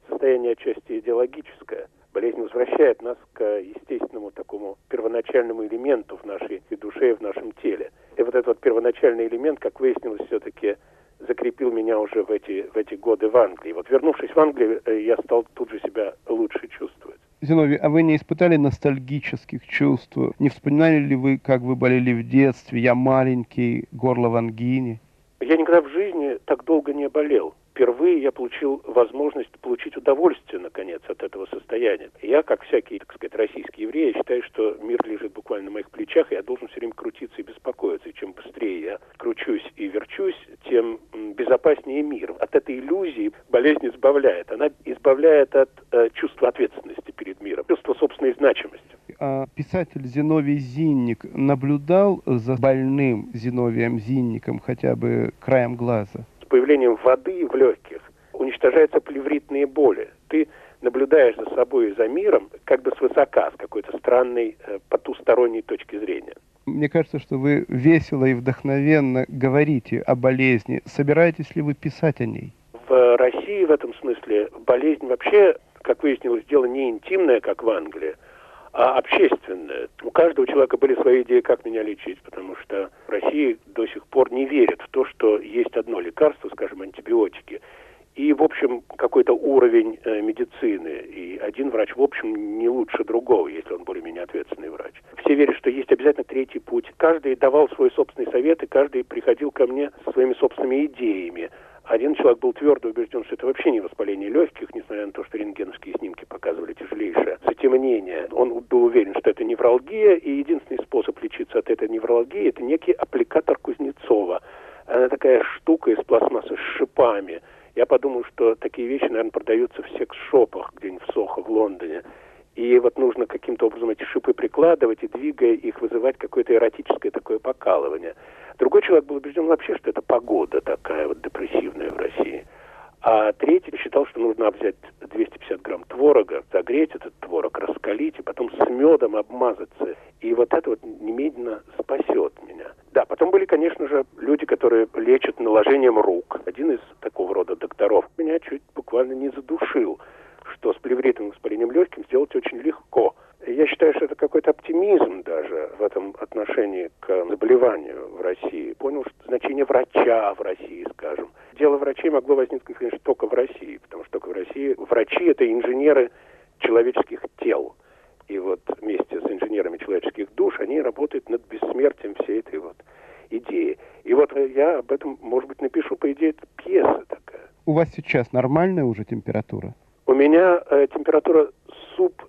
состояние отчасти идеологическое. Болезнь возвращает нас к естественному такому первоначальному элементу в нашей и душе, и в нашем теле. И вот этот вот первоначальный элемент, как выяснилось, все-таки закрепил меня уже в эти, в эти годы в Англии. Вот вернувшись в Англию, э, я стал тут же себя лучше чувствовать. Зиновий, а вы не испытали ностальгических чувств? Не вспоминали ли вы, как вы болели в детстве? Я маленький, горло в ангине. Я никогда в жизни так долго не болел впервые я получил возможность получить удовольствие, наконец, от этого состояния. Я, как всякий, так сказать, российский еврей, считаю, что мир лежит буквально на моих плечах, и я должен все время крутиться и беспокоиться. И чем быстрее я кручусь и верчусь, тем безопаснее мир. От этой иллюзии болезнь избавляет. Она избавляет от э, чувства ответственности перед миром, чувства собственной значимости. А писатель Зиновий Зинник наблюдал за больным Зиновием Зинником хотя бы краем глаза? Появлением воды в легких уничтожаются плевритные боли. Ты наблюдаешь за собой и за миром как бы свысока, с какой-то странной э, потусторонней точки зрения. Мне кажется, что вы весело и вдохновенно говорите о болезни. Собираетесь ли вы писать о ней? В России в этом смысле болезнь вообще, как выяснилось, дело не интимное, как в Англии, а общественное. У каждого человека были свои идеи, как меня лечить, потому что в России до сих пор не верят в то, что есть одно лекарство, скажем, антибиотики, и, в общем, какой-то уровень э, медицины. И один врач, в общем, не лучше другого, если он более-менее ответственный врач. Все верят, что есть обязательно третий путь. Каждый давал свой собственный совет, и каждый приходил ко мне со своими собственными идеями. Один человек был твердо убежден, что это вообще не воспаление легких, несмотря на то, что рентгеновские снимки показывали тяжелейшее затемнение. Он был уверен, что это невралгия, и единственный способ лечиться от этой невралгии – это некий аппликатор Кузнецова. Она такая штука из пластмассы с шипами. Я подумал, что такие вещи, наверное, продаются в секс-шопах где-нибудь в Сохо, в Лондоне. И вот нужно каким-то образом эти шипы прикладывать и, двигая их, вызывать какое-то эротическое такое покалывание. Другой человек был убежден вообще, что это погода такая вот депрессивная в России. А третий считал, что нужно взять 250 грамм творога, загреть этот творог, раскалить, и потом с медом обмазаться. И вот это вот немедленно спасет меня. Да, потом были, конечно же, люди, которые лечат наложением рук. Один из такого рода докторов меня чуть буквально не задушил, что с плевритным воспалением легким сделать очень легко – я считаю, что это какой-то оптимизм даже в этом отношении к заболеванию в России. Понял что значение врача в России, скажем. Дело врачей могло возникнуть, конечно, только в России, потому что только в России врачи – это инженеры человеческих тел. И вот вместе с инженерами человеческих душ они работают над бессмертием всей этой вот идеи. И вот я об этом, может быть, напишу, по идее, это пьеса такая. У вас сейчас нормальная уже температура? У меня э, температура суп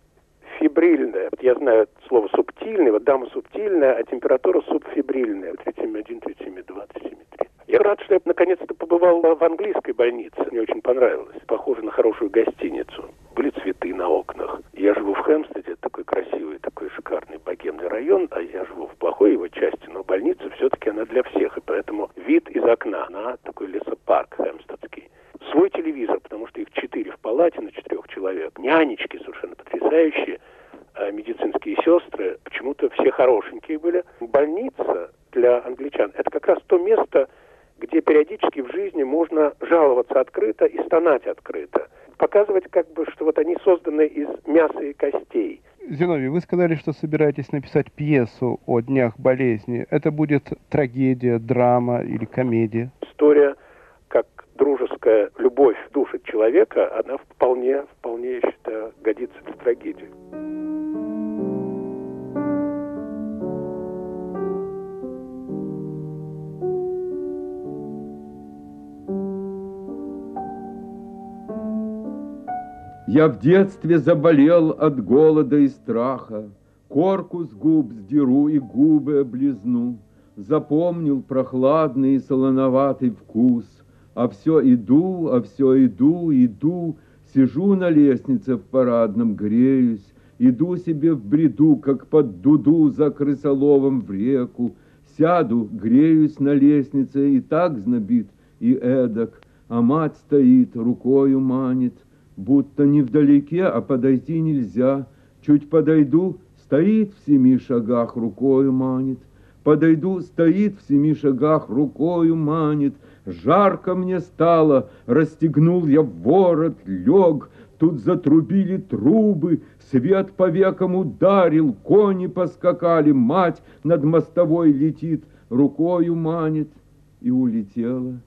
субфибрильная. Вот я знаю слово субтильный, вот дама субтильная, а температура субфибрильная. 37,1, 37,2, 37,3. Я рад, что я наконец-то побывал в английской больнице. Мне очень понравилось. Похоже на хорошую гостиницу. Были цветы на окнах. Я живу в Хэмстеде, такой красивый, такой шикарный богемный район, а я живу в плохой его части, но больница все-таки она для всех, и поэтому вид из окна на такой лесопарк хэмстедский. Свой телевизор, потому что их четыре в палате на четырех человек. Нянечки совершенно потрясающие медицинские сестры, почему-то все хорошенькие были. Больница для англичан – это как раз то место, где периодически в жизни можно жаловаться открыто и стонать открыто. Показывать, как бы, что вот они созданы из мяса и костей. Зиновий, вы сказали, что собираетесь написать пьесу о днях болезни. Это будет трагедия, драма или комедия? История, как дружеская любовь душит человека, она вполне, вполне, я считаю, годится для трагедии. Я в детстве заболел от голода и страха, Корку с губ сдеру и губы облизну. Запомнил прохладный и солоноватый вкус, А все иду, а все иду, иду, Сижу на лестнице в парадном, греюсь, Иду себе в бреду, как под дуду за крысоловом в реку, Сяду, греюсь на лестнице, и так знобит, и эдак, А мать стоит, рукою манит — будто не вдалеке, а подойти нельзя. Чуть подойду, Стоит в семи шагах, рукою манит. Подойду, стоит в семи шагах, рукою манит. Жарко мне стало, расстегнул я ворот, лег. Тут затрубили трубы, свет по векам ударил, кони поскакали, мать над мостовой летит, рукою манит и улетела.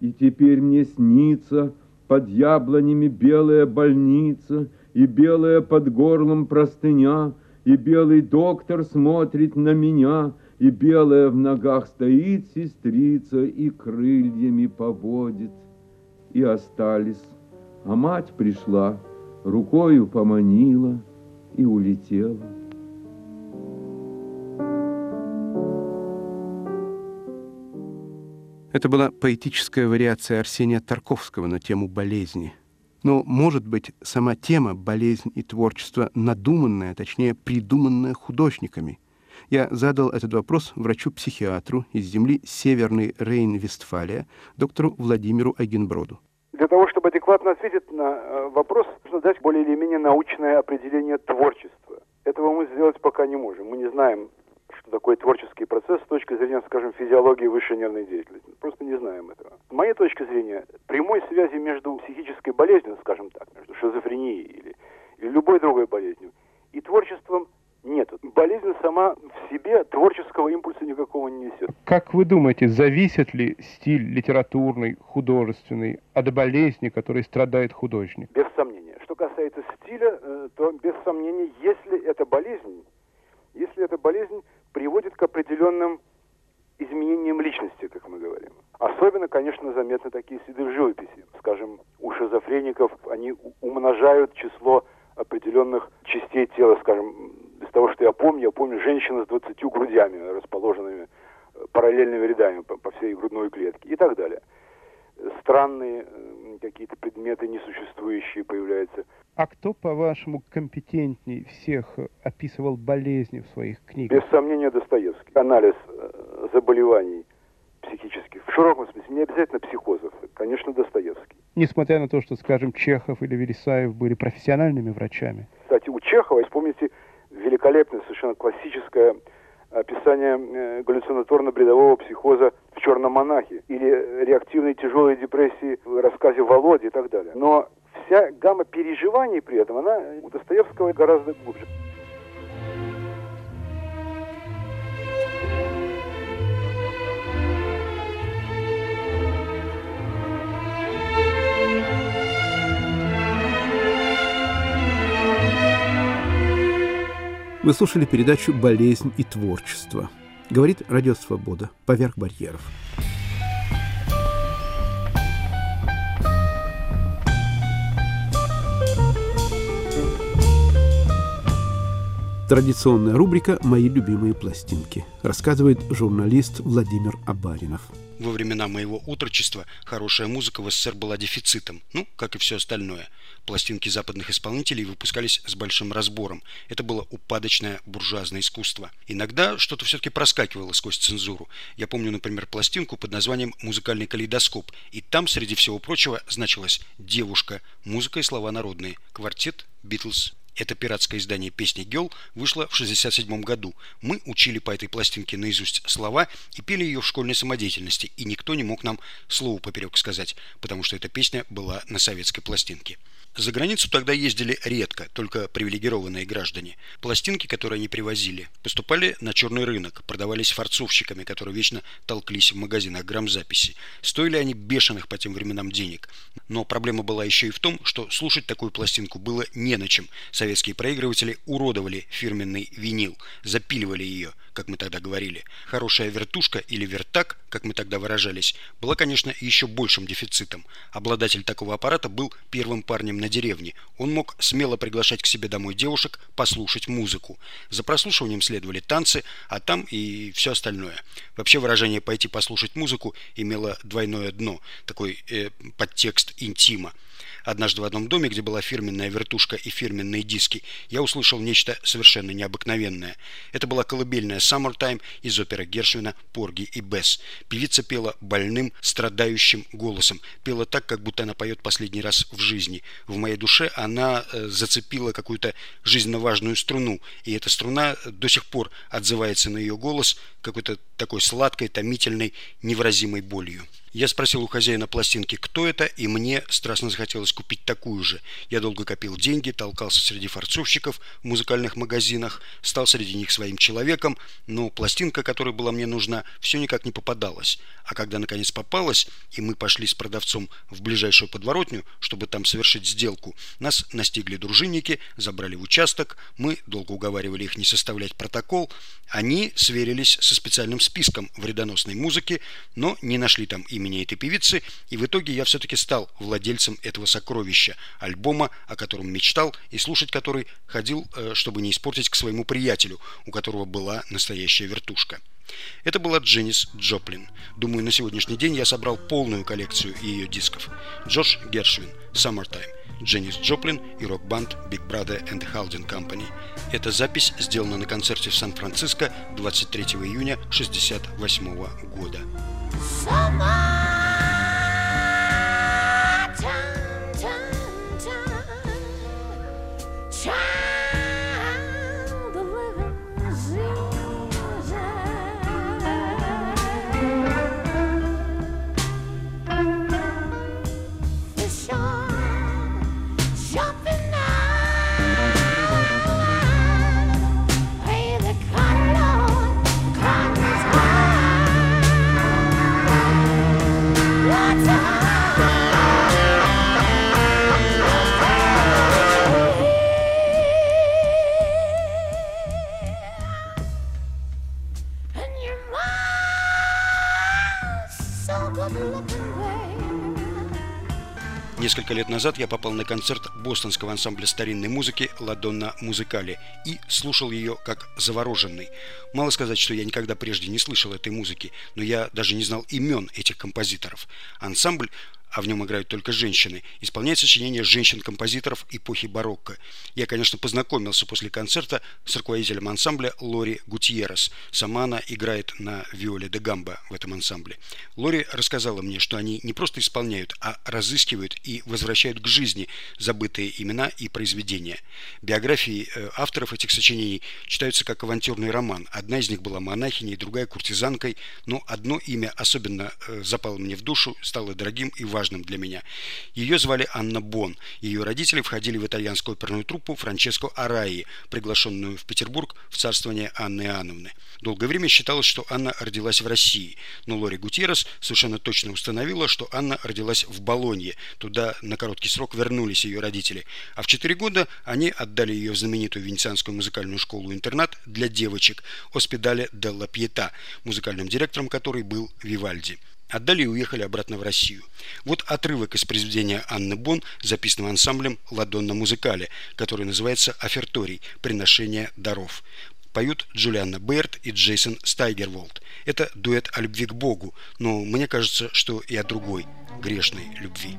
И теперь мне снится под яблонями белая больница и белая под горлом простыня, и белый доктор смотрит на меня, и белая в ногах стоит сестрица и крыльями поводит. И остались, а мать пришла, рукою поманила и улетела. Это была поэтическая вариация Арсения Тарковского на тему болезни. Но, может быть, сама тема «болезнь и творчество» надуманная, точнее, придуманная художниками. Я задал этот вопрос врачу-психиатру из земли Северный Рейн-Вестфалия, доктору Владимиру Агенброду. Для того, чтобы адекватно ответить на э, вопрос, нужно дать более или менее научное определение творчества. Этого мы сделать пока не можем. Мы не знаем, что такое творческий процесс с точки зрения, скажем, физиологии высшей нервной деятельности. Просто не знаем этого. С моей точки зрения, прямой связи между психической болезнью, скажем так, между шизофренией или, или любой другой болезнью, и творчеством нет. Болезнь сама в себе творческого импульса никакого не несет. Как вы думаете, зависит ли стиль литературный, художественный от болезни, которой страдает художник? Без сомнения. Что касается стиля, э, то без сомнения, если эта болезнь, если эта болезнь приводит к определенным изменениям личности, как мы говорим. Особенно, конечно, заметны такие следы в живописи. Скажем, у шизофреников они умножают число определенных частей тела, скажем, из того, что я помню, я помню женщину с 20 грудями, расположенными э, параллельными рядами по, по всей грудной клетке и так далее. Странные э, какие-то предметы несуществующие появляются. А кто, по-вашему, компетентней всех описывал болезни в своих книгах? Без сомнения, Достоевский. Анализ э, заболеваний психических, в широком смысле, не обязательно психозов, конечно, Достоевский. Несмотря на то, что, скажем, Чехов или Вересаев были профессиональными врачами. Кстати, у Чехова, вспомните, великолепное, совершенно классическое описание э, галлюцинаторно-бредового психоза в «Черном монахе» или реактивной тяжелой депрессии в рассказе Володи и так далее. Но вся гамма переживаний при этом, она у Достоевского гораздо глубже. Вы слушали передачу «Болезнь и творчество». Говорит Радио Свобода. Поверх барьеров. Традиционная рубрика «Мои любимые пластинки», рассказывает журналист Владимир Абаринов. Во времена моего утрочества хорошая музыка в СССР была дефицитом, ну, как и все остальное. Пластинки западных исполнителей выпускались с большим разбором. Это было упадочное буржуазное искусство. Иногда что-то все-таки проскакивало сквозь цензуру. Я помню, например, пластинку под названием «Музыкальный калейдоскоп». И там, среди всего прочего, значилась «Девушка», музыка и слова народные, квартет, Битлз, это пиратское издание песни Гел вышло в 1967 году. Мы учили по этой пластинке наизусть слова и пели ее в школьной самодеятельности, и никто не мог нам слово поперек сказать, потому что эта песня была на советской пластинке. За границу тогда ездили редко, только привилегированные граждане. Пластинки, которые они привозили, поступали на черный рынок, продавались форцовщиками, которые вечно толклись в магазинах грамзаписи. Стоили они бешеных по тем временам денег. Но проблема была еще и в том, что слушать такую пластинку было не на чем. Советские проигрыватели уродовали фирменный винил, запиливали ее, как мы тогда говорили. Хорошая вертушка или вертак, как мы тогда выражались, была, конечно, еще большим дефицитом. Обладатель такого аппарата был первым парнем на деревне. Он мог смело приглашать к себе домой девушек послушать музыку. За прослушиванием следовали танцы, а там и все остальное. Вообще выражение «пойти послушать музыку» имело двойное дно, такой э, подтекст интима. Однажды в одном доме, где была фирменная вертушка и фирменные диски, я услышал нечто совершенно необыкновенное. Это была колыбельная «Summertime» из оперы Гершвина «Порги и Бесс». Певица пела больным, страдающим голосом. Пела так, как будто она поет последний раз в жизни. В моей душе она э, зацепила какую-то жизненно важную струну, и эта струна до сих пор отзывается на ее голос какой-то такой сладкой, томительной, невыразимой болью. Я спросил у хозяина пластинки, кто это, и мне страстно захотелось купить такую же. Я долго копил деньги, толкался среди форцовщиков в музыкальных магазинах, стал среди них своим человеком, но пластинка, которая была мне нужна, все никак не попадалась. А когда наконец попалась, и мы пошли с продавцом в ближайшую подворотню, чтобы там совершить сделку, нас настигли дружинники, забрали в участок, мы долго уговаривали их не составлять протокол, они сверились со специальным списком вредоносной музыки, но не нашли там имя имени этой певицы, и в итоге я все-таки стал владельцем этого сокровища, альбома, о котором мечтал и слушать который ходил, э, чтобы не испортить к своему приятелю, у которого была настоящая вертушка. Это была Дженнис Джоплин. Думаю, на сегодняшний день я собрал полную коллекцию ее дисков. Джош Гершвин, Summertime, Дженнис Джоплин и рок-банд Big Brother and Haldane Company. Эта запись сделана на концерте в Сан-Франциско 23 июня 1968 года. Несколько лет назад я попал на концерт бостонского ансамбля старинной музыки «Ладонна Музыкали» и слушал ее как завороженный. Мало сказать, что я никогда прежде не слышал этой музыки, но я даже не знал имен этих композиторов. Ансамбль а в нем играют только женщины, исполняет сочинения женщин-композиторов эпохи барокко. Я, конечно, познакомился после концерта с руководителем ансамбля Лори Гутьеррес. Сама она играет на виоле де гамбо в этом ансамбле. Лори рассказала мне, что они не просто исполняют, а разыскивают и возвращают к жизни забытые имена и произведения. Биографии э, авторов этих сочинений читаются как авантюрный роман. Одна из них была монахиней, другая куртизанкой, но одно имя особенно э, запало мне в душу, стало дорогим и важным важным для меня. Ее звали Анна Бон. Ее родители входили в итальянскую оперную труппу Франческо Араи, приглашенную в Петербург в царствование Анны Иоанновны. Долгое время считалось, что Анна родилась в России, но Лори Гутьеррес совершенно точно установила, что Анна родилась в Болонье. Туда на короткий срок вернулись ее родители. А в четыре года они отдали ее в знаменитую венецианскую музыкальную школу-интернат для девочек Оспедаля Делла Пьета, музыкальным директором которой был Вивальди. Отдали и уехали обратно в Россию. Вот отрывок из произведения Анны Бон, записанного ансамблем «Ладонна Музыкале», который называется «Оферторий. Приношение даров». Поют Джулианна Берт и Джейсон Стайгерволд. Это дуэт о любви к Богу, но мне кажется, что и о другой, грешной любви.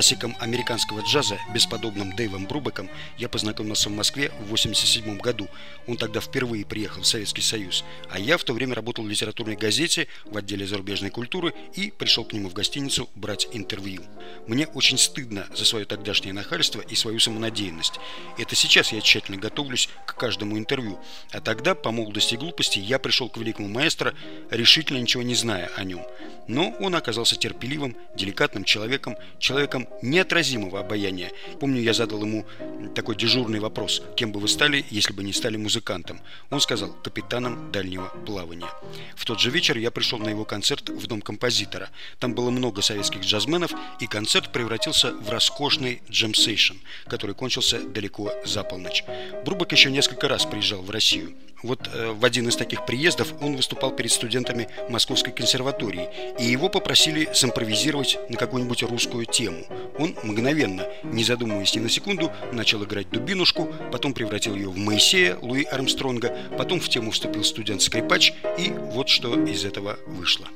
Классиком американского джаза, бесподобным Дэйвом Брубеком, я познакомился в Москве в 1987 году. Он тогда впервые приехал в Советский Союз, а я в то время работал в литературной газете в отделе зарубежной культуры и пришел к нему в гостиницу брать интервью. Мне очень стыдно за свое тогдашнее нахальство и свою самонадеянность. Это сейчас я тщательно готовлюсь к каждому интервью, а тогда, по молодости и глупости, я пришел к великому маэстро, решительно ничего не зная о нем. Но он оказался терпеливым, деликатным человеком, человеком, неотразимого обаяния. Помню, я задал ему такой дежурный вопрос, кем бы вы стали, если бы не стали музыкантом. Он сказал, капитаном дальнего плавания. В тот же вечер я пришел на его концерт в дом композитора. Там было много советских джазменов, и концерт превратился в роскошный джемсейшн, который кончился далеко за полночь. Брубок еще несколько раз приезжал в Россию. Вот э, в один из таких приездов он выступал перед студентами Московской консерватории, и его попросили симпровизировать на какую-нибудь русскую тему. Он мгновенно, не задумываясь ни на секунду, начал играть дубинушку, потом превратил ее в Моисея Луи Армстронга, потом в тему вступил студент-скрипач, и вот что из этого вышло.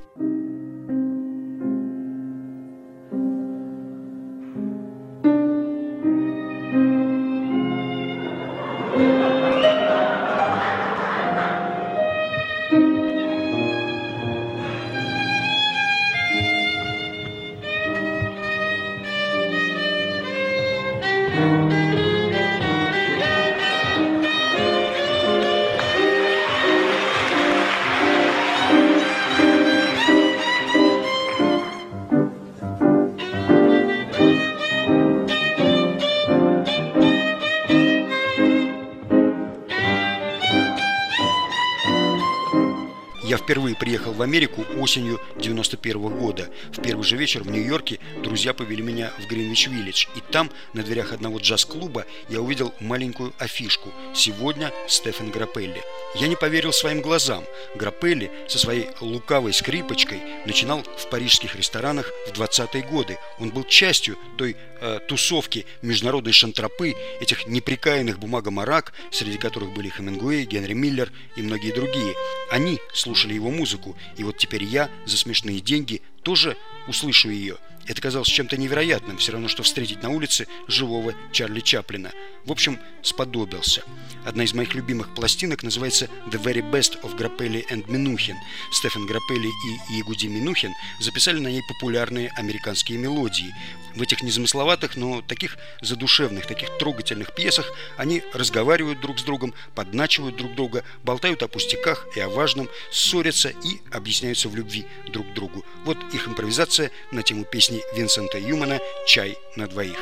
В Америку осенью 91 года. В первый же вечер в Нью-Йорке друзья повели меня в Гринвич-Виллидж. И там, на дверях одного джаз-клуба, я увидел маленькую афишку «Сегодня Стефан Грапелли». Я не поверил своим глазам. Грапелли со своей лукавой скрипочкой начинал в парижских ресторанах в 20-е годы. Он был частью той э, тусовки международной шантропы, этих неприкаянных бумагомарак, среди которых были Хемингуэй, Генри Миллер и многие другие. Они слушали его музыку, и вот теперь я за смешные деньги тоже услышу ее – это казалось чем-то невероятным, все равно, что встретить на улице живого Чарли Чаплина. В общем, сподобился. Одна из моих любимых пластинок называется «The Very Best of Grappelli and Minuchin». Стефан Граппелли и Ягуди Минухин записали на ней популярные американские мелодии. В этих незамысловатых, но таких задушевных, таких трогательных пьесах они разговаривают друг с другом, подначивают друг друга, болтают о пустяках и о важном, ссорятся и объясняются в любви друг другу. Вот их импровизация на тему песни песни Винсента Юмана «Чай на двоих».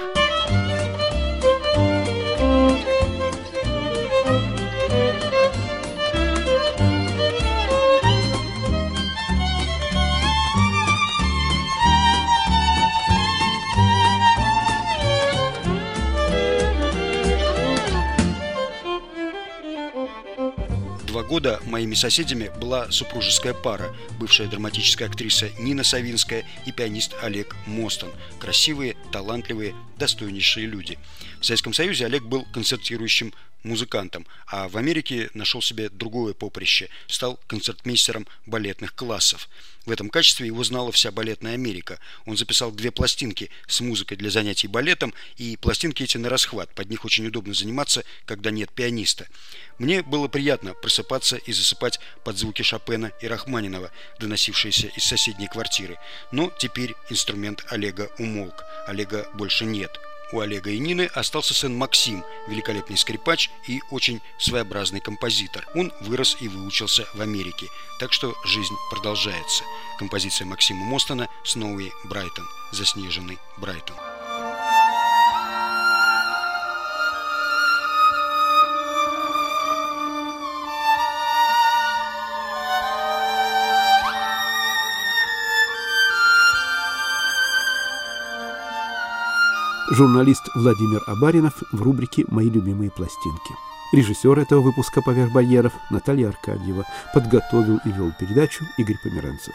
Года моими соседями была супружеская пара, бывшая драматическая актриса Нина Савинская и пианист Олег Мостон. Красивые, талантливые, достойнейшие люди. В Советском Союзе Олег был концертирующим музыкантом, а в Америке нашел себе другое поприще, стал концертмейстером балетных классов. В этом качестве его знала вся балетная Америка. Он записал две пластинки с музыкой для занятий балетом, и пластинки эти на расхват, под них очень удобно заниматься, когда нет пианиста. Мне было приятно просыпаться и засыпать под звуки Шопена и Рахманинова, доносившиеся из соседней квартиры. Но теперь инструмент Олега умолк, Олега больше нет. У Олега и Нины остался сын Максим, великолепный скрипач и очень своеобразный композитор. Он вырос и выучился в Америке, так что жизнь продолжается. Композиция Максима Мостона «Сноуи Брайтон», «Заснеженный Брайтон». Журналист Владимир Абаринов в рубрике «Мои любимые пластинки». Режиссер этого выпуска «Поверх барьеров» Наталья Аркадьева. Подготовил и вел передачу Игорь Померанцев.